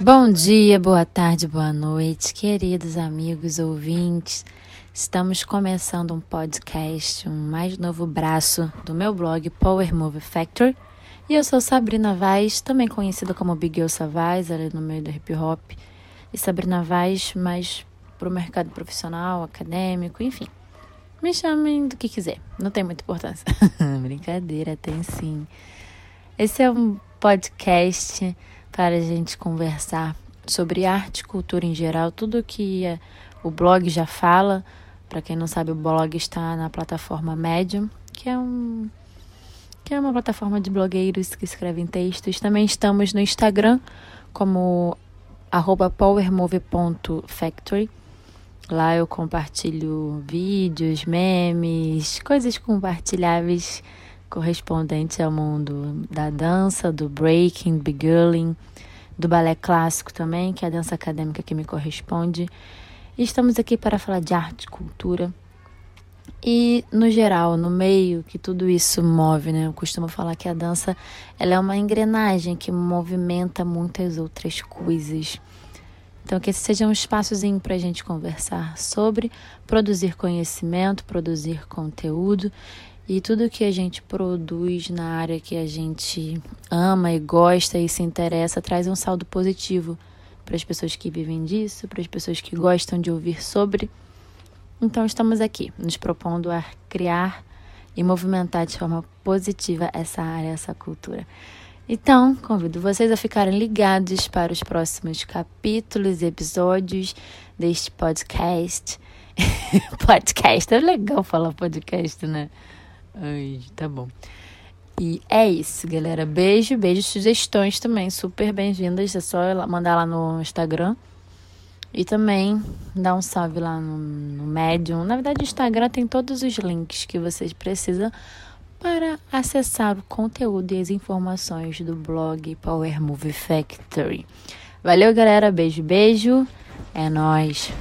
Bom dia, boa tarde, boa noite, queridos amigos ouvintes. Estamos começando um podcast, um mais novo braço do meu blog Power Move Factory. E eu sou Sabrina Vaz, também conhecida como Big Girl Savaz, ali no meio do hip hop. E Sabrina Vaz, mais pro mercado profissional, acadêmico, enfim. Me chamem do que quiser, não tem muita importância. Brincadeira, tem sim. Esse é um podcast para a gente conversar sobre arte cultura em geral, tudo que o blog já fala. Para quem não sabe, o blog está na plataforma Medium, que é um que é uma plataforma de blogueiros que escrevem textos. Também estamos no Instagram como powermove.factory. Lá eu compartilho vídeos, memes, coisas compartilháveis correspondente ao mundo da dança, do breaking, girling, do balé clássico também, que é a dança acadêmica que me corresponde. E estamos aqui para falar de arte, cultura e no geral, no meio que tudo isso move, né? Eu costumo falar que a dança ela é uma engrenagem que movimenta muitas outras coisas. Então, que esse seja um espaçozinho para a gente conversar sobre produzir conhecimento, produzir conteúdo e tudo que a gente produz na área que a gente ama e gosta e se interessa traz um saldo positivo para as pessoas que vivem disso, para as pessoas que gostam de ouvir sobre. Então, estamos aqui nos propondo a criar e movimentar de forma positiva essa área, essa cultura. Então, convido vocês a ficarem ligados para os próximos capítulos e episódios deste podcast. podcast, é legal falar podcast, né? Ai, tá bom. E é isso, galera. Beijo, beijo. Sugestões também, super bem-vindas. É só mandar lá no Instagram. E também dar um salve lá no, no Medium. Na verdade, o Instagram tem todos os links que vocês precisam para acessar o conteúdo e as informações do blog Power Movie Factory. Valeu, galera. Beijo, beijo. É nóis.